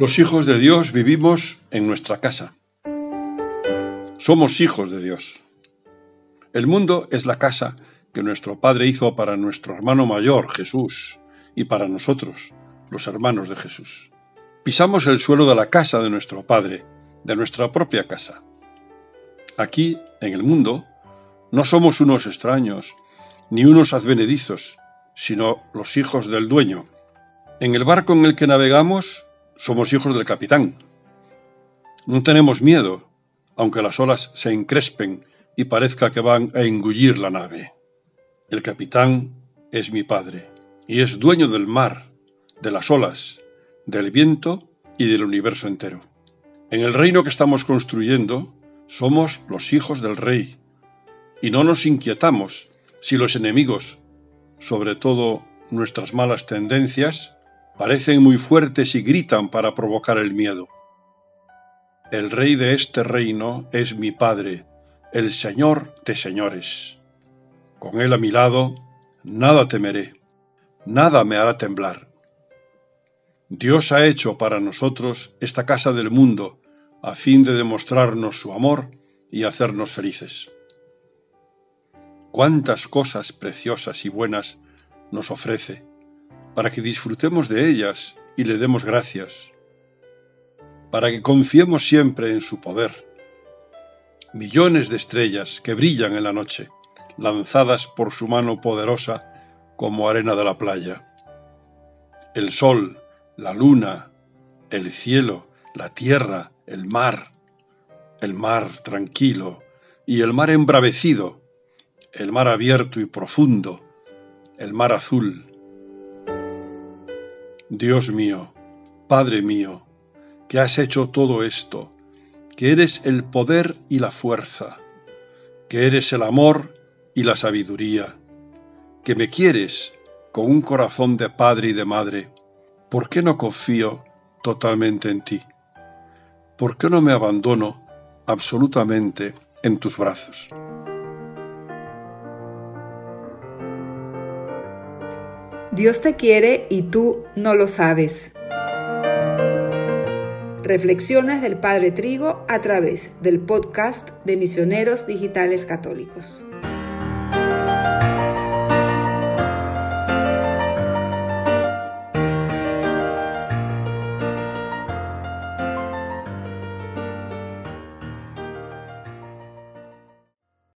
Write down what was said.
Los hijos de Dios vivimos en nuestra casa. Somos hijos de Dios. El mundo es la casa que nuestro Padre hizo para nuestro hermano mayor, Jesús, y para nosotros, los hermanos de Jesús. Pisamos el suelo de la casa de nuestro Padre, de nuestra propia casa. Aquí, en el mundo, no somos unos extraños, ni unos advenedizos, sino los hijos del dueño. En el barco en el que navegamos, somos hijos del capitán. No tenemos miedo, aunque las olas se encrespen y parezca que van a engullir la nave. El capitán es mi padre, y es dueño del mar, de las olas, del viento y del universo entero. En el reino que estamos construyendo, somos los hijos del rey, y no nos inquietamos si los enemigos, sobre todo nuestras malas tendencias, parecen muy fuertes y gritan para provocar el miedo. El rey de este reino es mi Padre, el Señor de señores. Con él a mi lado, nada temeré, nada me hará temblar. Dios ha hecho para nosotros esta casa del mundo a fin de demostrarnos su amor y hacernos felices. Cuántas cosas preciosas y buenas nos ofrece, para que disfrutemos de ellas y le demos gracias, para que confiemos siempre en su poder. Millones de estrellas que brillan en la noche, lanzadas por su mano poderosa como arena de la playa. El sol, la luna, el cielo, la tierra, el mar, el mar tranquilo y el mar embravecido, el mar abierto y profundo, el mar azul. Dios mío, Padre mío, que has hecho todo esto, que eres el poder y la fuerza, que eres el amor y la sabiduría, que me quieres con un corazón de padre y de madre, ¿por qué no confío totalmente en ti? ¿Por qué no me abandono absolutamente en tus brazos? Dios te quiere y tú no lo sabes. Reflexiones del Padre Trigo a través del podcast de Misioneros Digitales Católicos.